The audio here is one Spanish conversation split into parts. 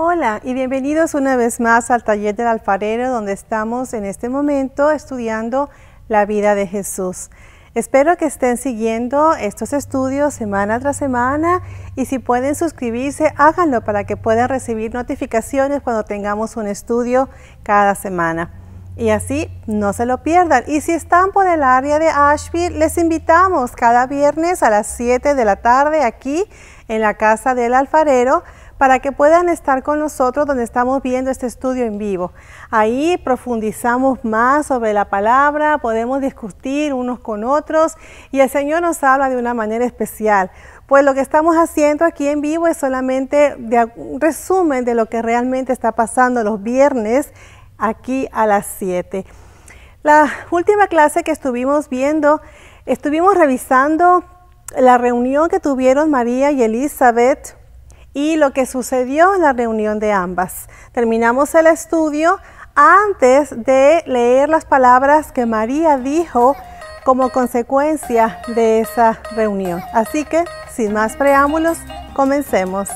Hola y bienvenidos una vez más al taller del alfarero donde estamos en este momento estudiando la vida de Jesús. Espero que estén siguiendo estos estudios semana tras semana y si pueden suscribirse, háganlo para que puedan recibir notificaciones cuando tengamos un estudio cada semana. Y así no se lo pierdan. Y si están por el área de Asheville, les invitamos cada viernes a las 7 de la tarde aquí en la casa del alfarero para que puedan estar con nosotros donde estamos viendo este estudio en vivo. Ahí profundizamos más sobre la palabra, podemos discutir unos con otros y el Señor nos habla de una manera especial. Pues lo que estamos haciendo aquí en vivo es solamente un resumen de lo que realmente está pasando los viernes aquí a las 7. La última clase que estuvimos viendo, estuvimos revisando la reunión que tuvieron María y Elizabeth y lo que sucedió en la reunión de ambas. Terminamos el estudio antes de leer las palabras que María dijo como consecuencia de esa reunión. Así que, sin más preámbulos, comencemos.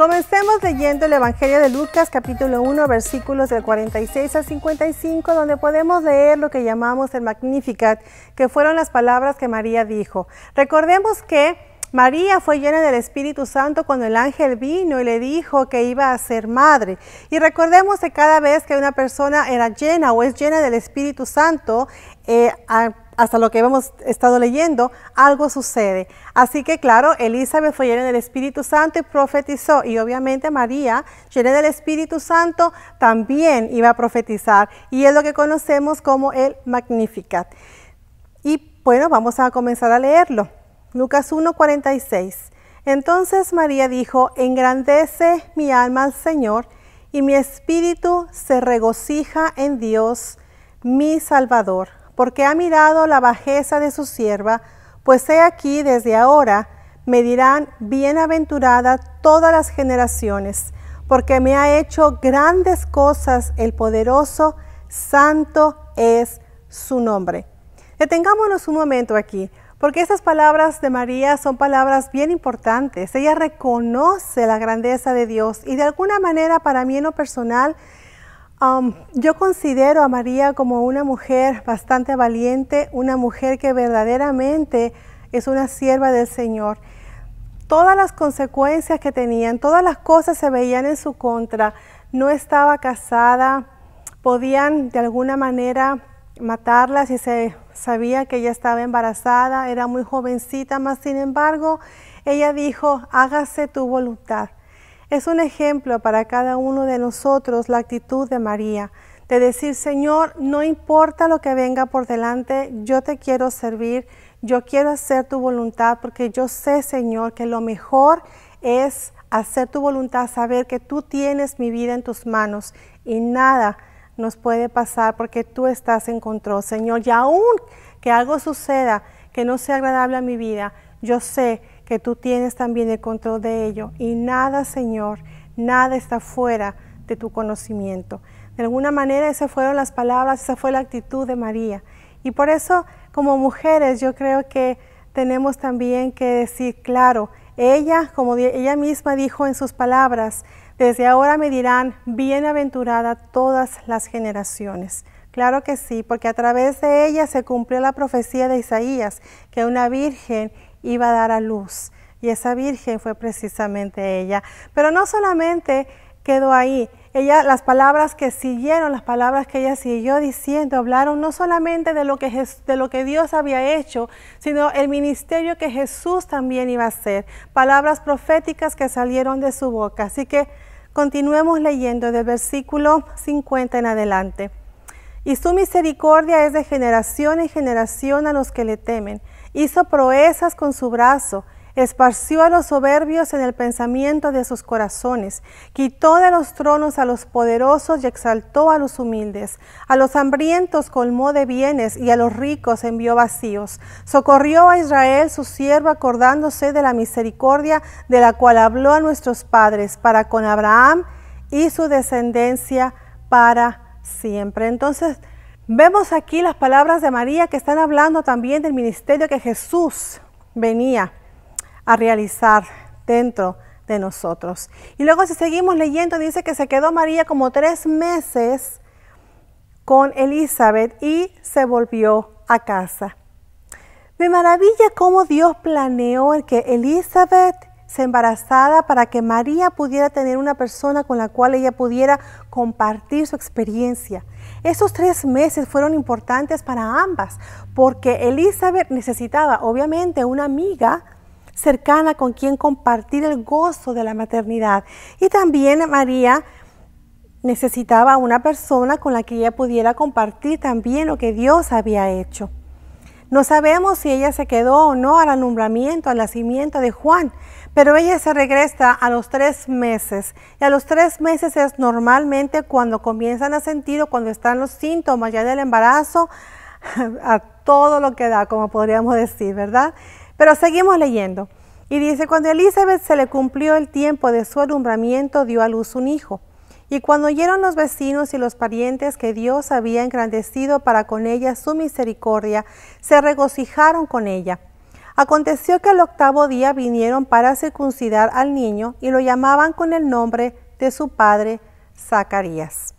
Comencemos leyendo el Evangelio de Lucas capítulo 1 versículos del 46 al 55 donde podemos leer lo que llamamos el Magnificat, que fueron las palabras que María dijo. Recordemos que María fue llena del Espíritu Santo cuando el ángel vino y le dijo que iba a ser madre. Y recordemos que cada vez que una persona era llena o es llena del Espíritu Santo, eh, hasta lo que hemos estado leyendo, algo sucede. Así que claro, Elizabeth fue llena del Espíritu Santo y profetizó. Y obviamente María, llena del Espíritu Santo, también iba a profetizar. Y es lo que conocemos como el Magnificat. Y bueno, vamos a comenzar a leerlo. Lucas 1:46. Entonces María dijo, engrandece mi alma al Señor y mi espíritu se regocija en Dios, mi Salvador porque ha mirado la bajeza de su sierva, pues he aquí desde ahora me dirán, bienaventurada todas las generaciones, porque me ha hecho grandes cosas el poderoso, santo es su nombre. Detengámonos un momento aquí, porque estas palabras de María son palabras bien importantes. Ella reconoce la grandeza de Dios y de alguna manera para mí en lo personal, Um, yo considero a María como una mujer bastante valiente, una mujer que verdaderamente es una sierva del Señor. Todas las consecuencias que tenían, todas las cosas se veían en su contra. No estaba casada, podían de alguna manera matarla si se sabía que ella estaba embarazada, era muy jovencita, más sin embargo, ella dijo, hágase tu voluntad. Es un ejemplo para cada uno de nosotros la actitud de María, de decir, Señor, no importa lo que venga por delante, yo te quiero servir, yo quiero hacer tu voluntad, porque yo sé, Señor, que lo mejor es hacer tu voluntad, saber que tú tienes mi vida en tus manos y nada nos puede pasar porque tú estás en control, Señor. Y aún que algo suceda que no sea agradable a mi vida, yo sé que tú tienes también el control de ello y nada, Señor, nada está fuera de tu conocimiento. De alguna manera esas fueron las palabras, esa fue la actitud de María. Y por eso como mujeres yo creo que tenemos también que decir, claro, ella, como ella misma dijo en sus palabras, desde ahora me dirán, bienaventurada todas las generaciones. Claro que sí, porque a través de ella se cumplió la profecía de Isaías, que una virgen iba a dar a luz. Y esa virgen fue precisamente ella. Pero no solamente quedó ahí. Ella, las palabras que siguieron, las palabras que ella siguió diciendo, hablaron no solamente de lo que, de lo que Dios había hecho, sino el ministerio que Jesús también iba a hacer. Palabras proféticas que salieron de su boca. Así que continuemos leyendo del versículo 50 en adelante. Y su misericordia es de generación en generación a los que le temen hizo proezas con su brazo, esparció a los soberbios en el pensamiento de sus corazones, quitó de los tronos a los poderosos y exaltó a los humildes, a los hambrientos colmó de bienes y a los ricos envió vacíos, socorrió a Israel su siervo acordándose de la misericordia de la cual habló a nuestros padres para con Abraham y su descendencia para siempre. Entonces, Vemos aquí las palabras de María que están hablando también del ministerio que Jesús venía a realizar dentro de nosotros. Y luego si seguimos leyendo, dice que se quedó María como tres meses con Elizabeth y se volvió a casa. Me maravilla cómo Dios planeó el que Elizabeth se embarazara para que María pudiera tener una persona con la cual ella pudiera compartir su experiencia. Esos tres meses fueron importantes para ambas, porque Elizabeth necesitaba obviamente una amiga cercana con quien compartir el gozo de la maternidad. Y también María necesitaba una persona con la que ella pudiera compartir también lo que Dios había hecho. No sabemos si ella se quedó o no al alumbramiento, al nacimiento de Juan, pero ella se regresa a los tres meses. Y a los tres meses es normalmente cuando comienzan a sentir o cuando están los síntomas ya del embarazo, a todo lo que da, como podríamos decir, ¿verdad? Pero seguimos leyendo. Y dice, cuando Elizabeth se le cumplió el tiempo de su alumbramiento, dio a luz un hijo. Y cuando oyeron los vecinos y los parientes que Dios había engrandecido para con ella su misericordia, se regocijaron con ella. Aconteció que el octavo día vinieron para circuncidar al niño y lo llamaban con el nombre de su padre Zacarías.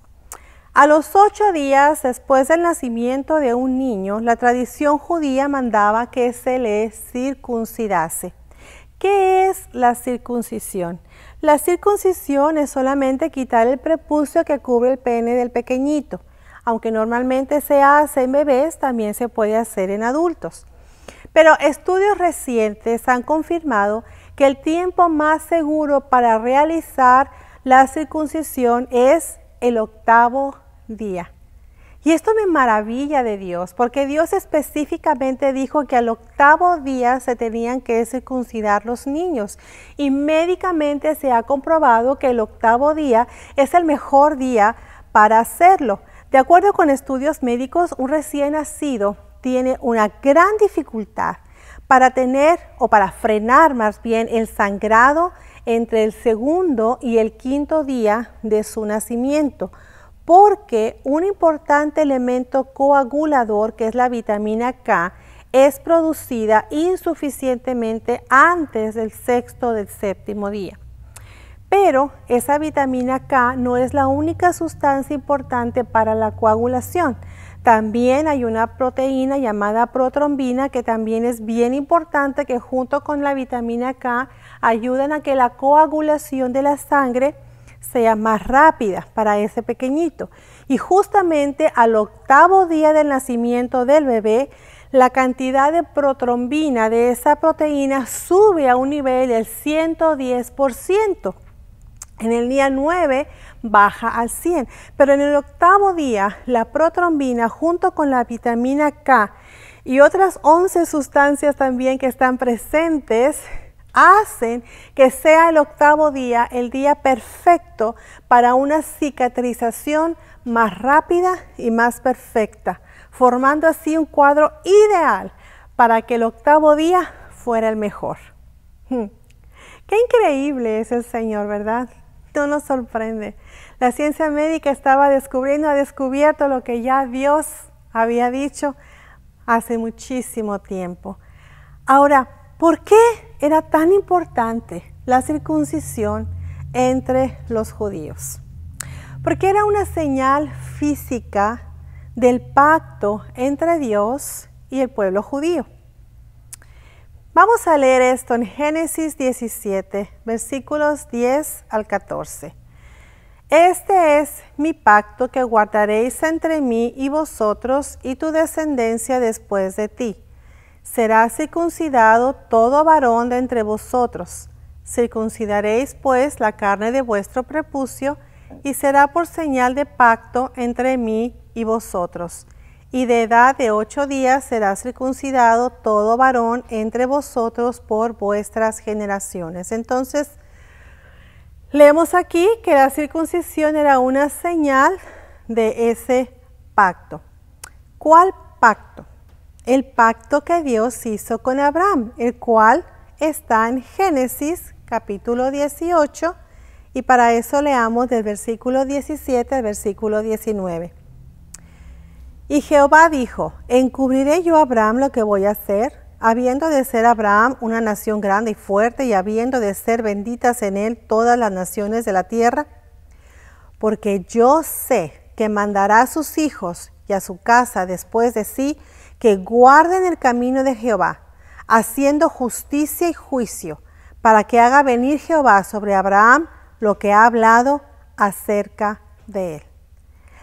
A los ocho días después del nacimiento de un niño, la tradición judía mandaba que se le circuncidase. ¿Qué es la circuncisión? La circuncisión es solamente quitar el prepucio que cubre el pene del pequeñito. Aunque normalmente se hace en bebés, también se puede hacer en adultos. Pero estudios recientes han confirmado que el tiempo más seguro para realizar la circuncisión es el octavo día. Y esto me maravilla de Dios, porque Dios específicamente dijo que al octavo día se tenían que circuncidar los niños. Y médicamente se ha comprobado que el octavo día es el mejor día para hacerlo. De acuerdo con estudios médicos, un recién nacido tiene una gran dificultad para tener o para frenar más bien el sangrado entre el segundo y el quinto día de su nacimiento porque un importante elemento coagulador, que es la vitamina K, es producida insuficientemente antes del sexto del séptimo día. Pero esa vitamina K no es la única sustancia importante para la coagulación. También hay una proteína llamada protrombina que también es bien importante que junto con la vitamina K ayudan a que la coagulación de la sangre sea más rápida para ese pequeñito. Y justamente al octavo día del nacimiento del bebé, la cantidad de protrombina de esa proteína sube a un nivel del 110%. En el día 9 baja al 100, pero en el octavo día la protrombina junto con la vitamina K y otras 11 sustancias también que están presentes hacen que sea el octavo día el día perfecto para una cicatrización más rápida y más perfecta, formando así un cuadro ideal para que el octavo día fuera el mejor. Hmm. Qué increíble es el Señor, ¿verdad? No nos sorprende. La ciencia médica estaba descubriendo, ha descubierto lo que ya Dios había dicho hace muchísimo tiempo. Ahora, ¿Por qué era tan importante la circuncisión entre los judíos? Porque era una señal física del pacto entre Dios y el pueblo judío. Vamos a leer esto en Génesis 17, versículos 10 al 14. Este es mi pacto que guardaréis entre mí y vosotros y tu descendencia después de ti será circuncidado todo varón de entre vosotros. Circuncidaréis pues la carne de vuestro prepucio, y será por señal de pacto entre mí y vosotros. Y de edad de ocho días será circuncidado todo varón entre vosotros por vuestras generaciones. Entonces, leemos aquí que la circuncisión era una señal de ese pacto. ¿Cuál pacto? el pacto que Dios hizo con Abraham, el cual está en Génesis capítulo 18 y para eso leamos del versículo 17 al versículo 19. Y Jehová dijo, ¿encubriré yo a Abraham lo que voy a hacer? Habiendo de ser Abraham una nación grande y fuerte y habiendo de ser benditas en él todas las naciones de la tierra. Porque yo sé que mandará a sus hijos y a su casa después de sí que guarden el camino de Jehová, haciendo justicia y juicio, para que haga venir Jehová sobre Abraham lo que ha hablado acerca de él.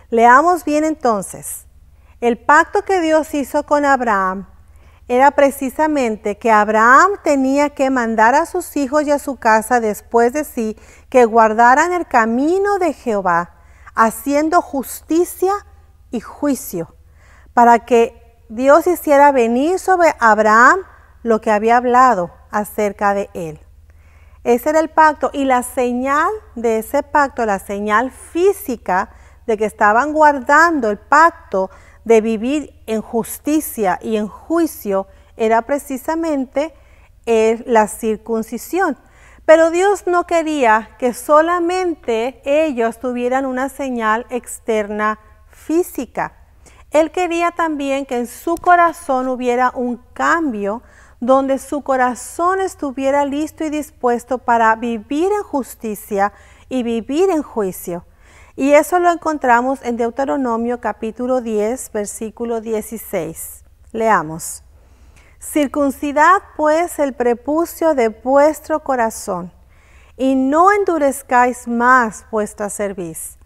Leamos bien entonces. El pacto que Dios hizo con Abraham era precisamente que Abraham tenía que mandar a sus hijos y a su casa después de sí que guardaran el camino de Jehová, haciendo justicia y juicio, para que Dios hiciera venir sobre Abraham lo que había hablado acerca de él. Ese era el pacto y la señal de ese pacto, la señal física de que estaban guardando el pacto de vivir en justicia y en juicio era precisamente la circuncisión. Pero Dios no quería que solamente ellos tuvieran una señal externa física. Él quería también que en su corazón hubiera un cambio donde su corazón estuviera listo y dispuesto para vivir en justicia y vivir en juicio. Y eso lo encontramos en Deuteronomio capítulo 10, versículo 16. Leamos. Circuncidad pues el prepucio de vuestro corazón, y no endurezcáis más vuestra cerviz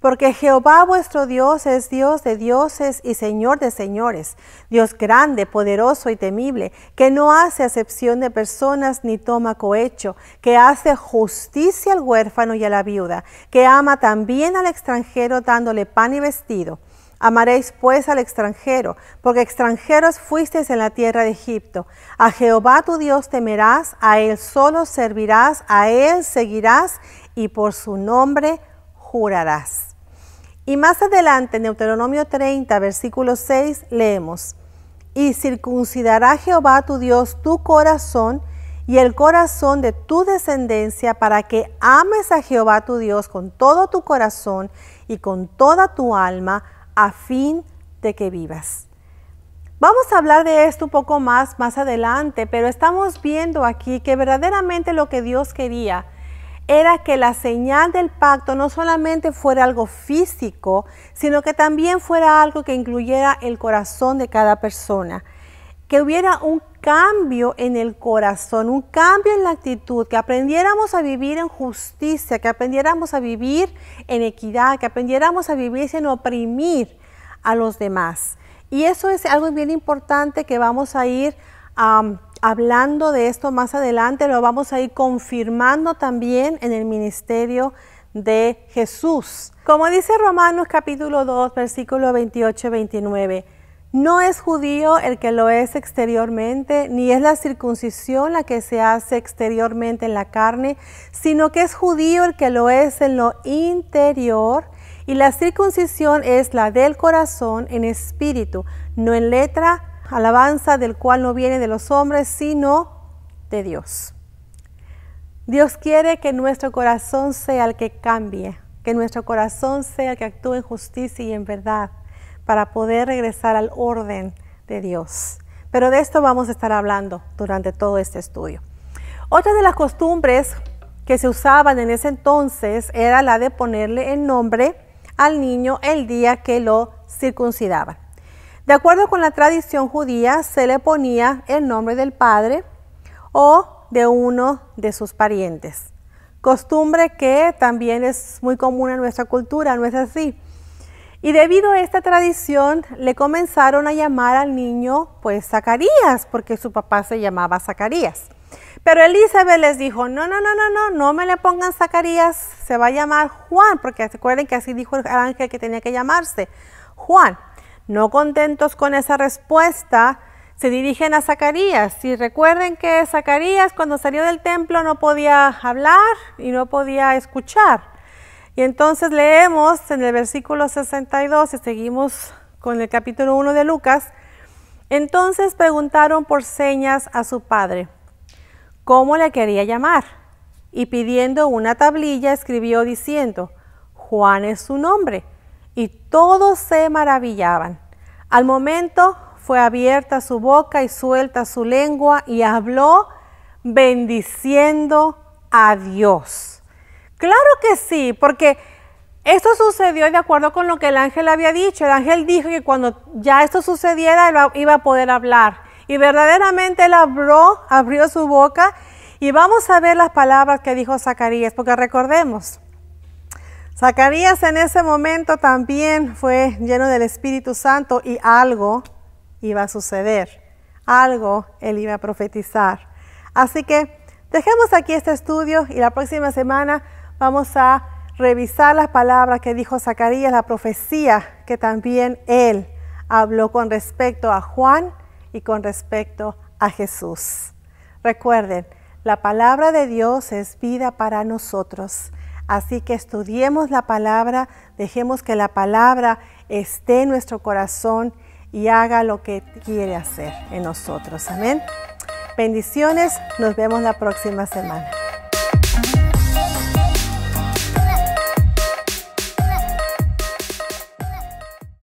porque Jehová vuestro Dios es Dios de dioses y Señor de señores, Dios grande, poderoso y temible, que no hace acepción de personas ni toma cohecho, que hace justicia al huérfano y a la viuda, que ama también al extranjero dándole pan y vestido. Amaréis pues al extranjero, porque extranjeros fuisteis en la tierra de Egipto. A Jehová tu Dios temerás, a Él solo servirás, a Él seguirás y por su nombre jurarás. Y más adelante, en Deuteronomio 30, versículo 6, leemos, y circuncidará Jehová tu Dios tu corazón y el corazón de tu descendencia para que ames a Jehová tu Dios con todo tu corazón y con toda tu alma a fin de que vivas. Vamos a hablar de esto un poco más más adelante, pero estamos viendo aquí que verdaderamente lo que Dios quería era que la señal del pacto no solamente fuera algo físico, sino que también fuera algo que incluyera el corazón de cada persona. Que hubiera un cambio en el corazón, un cambio en la actitud, que aprendiéramos a vivir en justicia, que aprendiéramos a vivir en equidad, que aprendiéramos a vivir sin oprimir a los demás. Y eso es algo bien importante que vamos a ir a hablando de esto más adelante, lo vamos a ir confirmando también en el ministerio de Jesús. Como dice Romanos capítulo 2, versículo 28-29, no es judío el que lo es exteriormente, ni es la circuncisión la que se hace exteriormente en la carne, sino que es judío el que lo es en lo interior, y la circuncisión es la del corazón en espíritu, no en letra, alabanza del cual no viene de los hombres, sino de Dios. Dios quiere que nuestro corazón sea el que cambie, que nuestro corazón sea el que actúe en justicia y en verdad para poder regresar al orden de Dios. Pero de esto vamos a estar hablando durante todo este estudio. Otra de las costumbres que se usaban en ese entonces era la de ponerle el nombre al niño el día que lo circuncidaban. De acuerdo con la tradición judía, se le ponía el nombre del padre o de uno de sus parientes. Costumbre que también es muy común en nuestra cultura, ¿no es así? Y debido a esta tradición le comenzaron a llamar al niño pues Zacarías, porque su papá se llamaba Zacarías. Pero Elizabeth les dijo, no, no, no, no, no, no me le pongan Zacarías, se va a llamar Juan, porque recuerden que así dijo el ángel que tenía que llamarse, Juan. No contentos con esa respuesta, se dirigen a Zacarías. Y recuerden que Zacarías cuando salió del templo no podía hablar y no podía escuchar. Y entonces leemos en el versículo 62 y seguimos con el capítulo 1 de Lucas. Entonces preguntaron por señas a su padre cómo le quería llamar. Y pidiendo una tablilla escribió diciendo, Juan es su nombre y todos se maravillaban. Al momento fue abierta su boca y suelta su lengua y habló bendiciendo a Dios. Claro que sí, porque esto sucedió de acuerdo con lo que el ángel había dicho. El ángel dijo que cuando ya esto sucediera, iba a poder hablar. Y verdaderamente él abrió, abrió su boca y vamos a ver las palabras que dijo Zacarías, porque recordemos, Zacarías en ese momento también fue lleno del Espíritu Santo y algo iba a suceder, algo él iba a profetizar. Así que dejemos aquí este estudio y la próxima semana vamos a revisar las palabras que dijo Zacarías, la profecía que también él habló con respecto a Juan y con respecto a Jesús. Recuerden, la palabra de Dios es vida para nosotros. Así que estudiemos la palabra, dejemos que la palabra esté en nuestro corazón y haga lo que quiere hacer en nosotros. Amén. Bendiciones, nos vemos la próxima semana.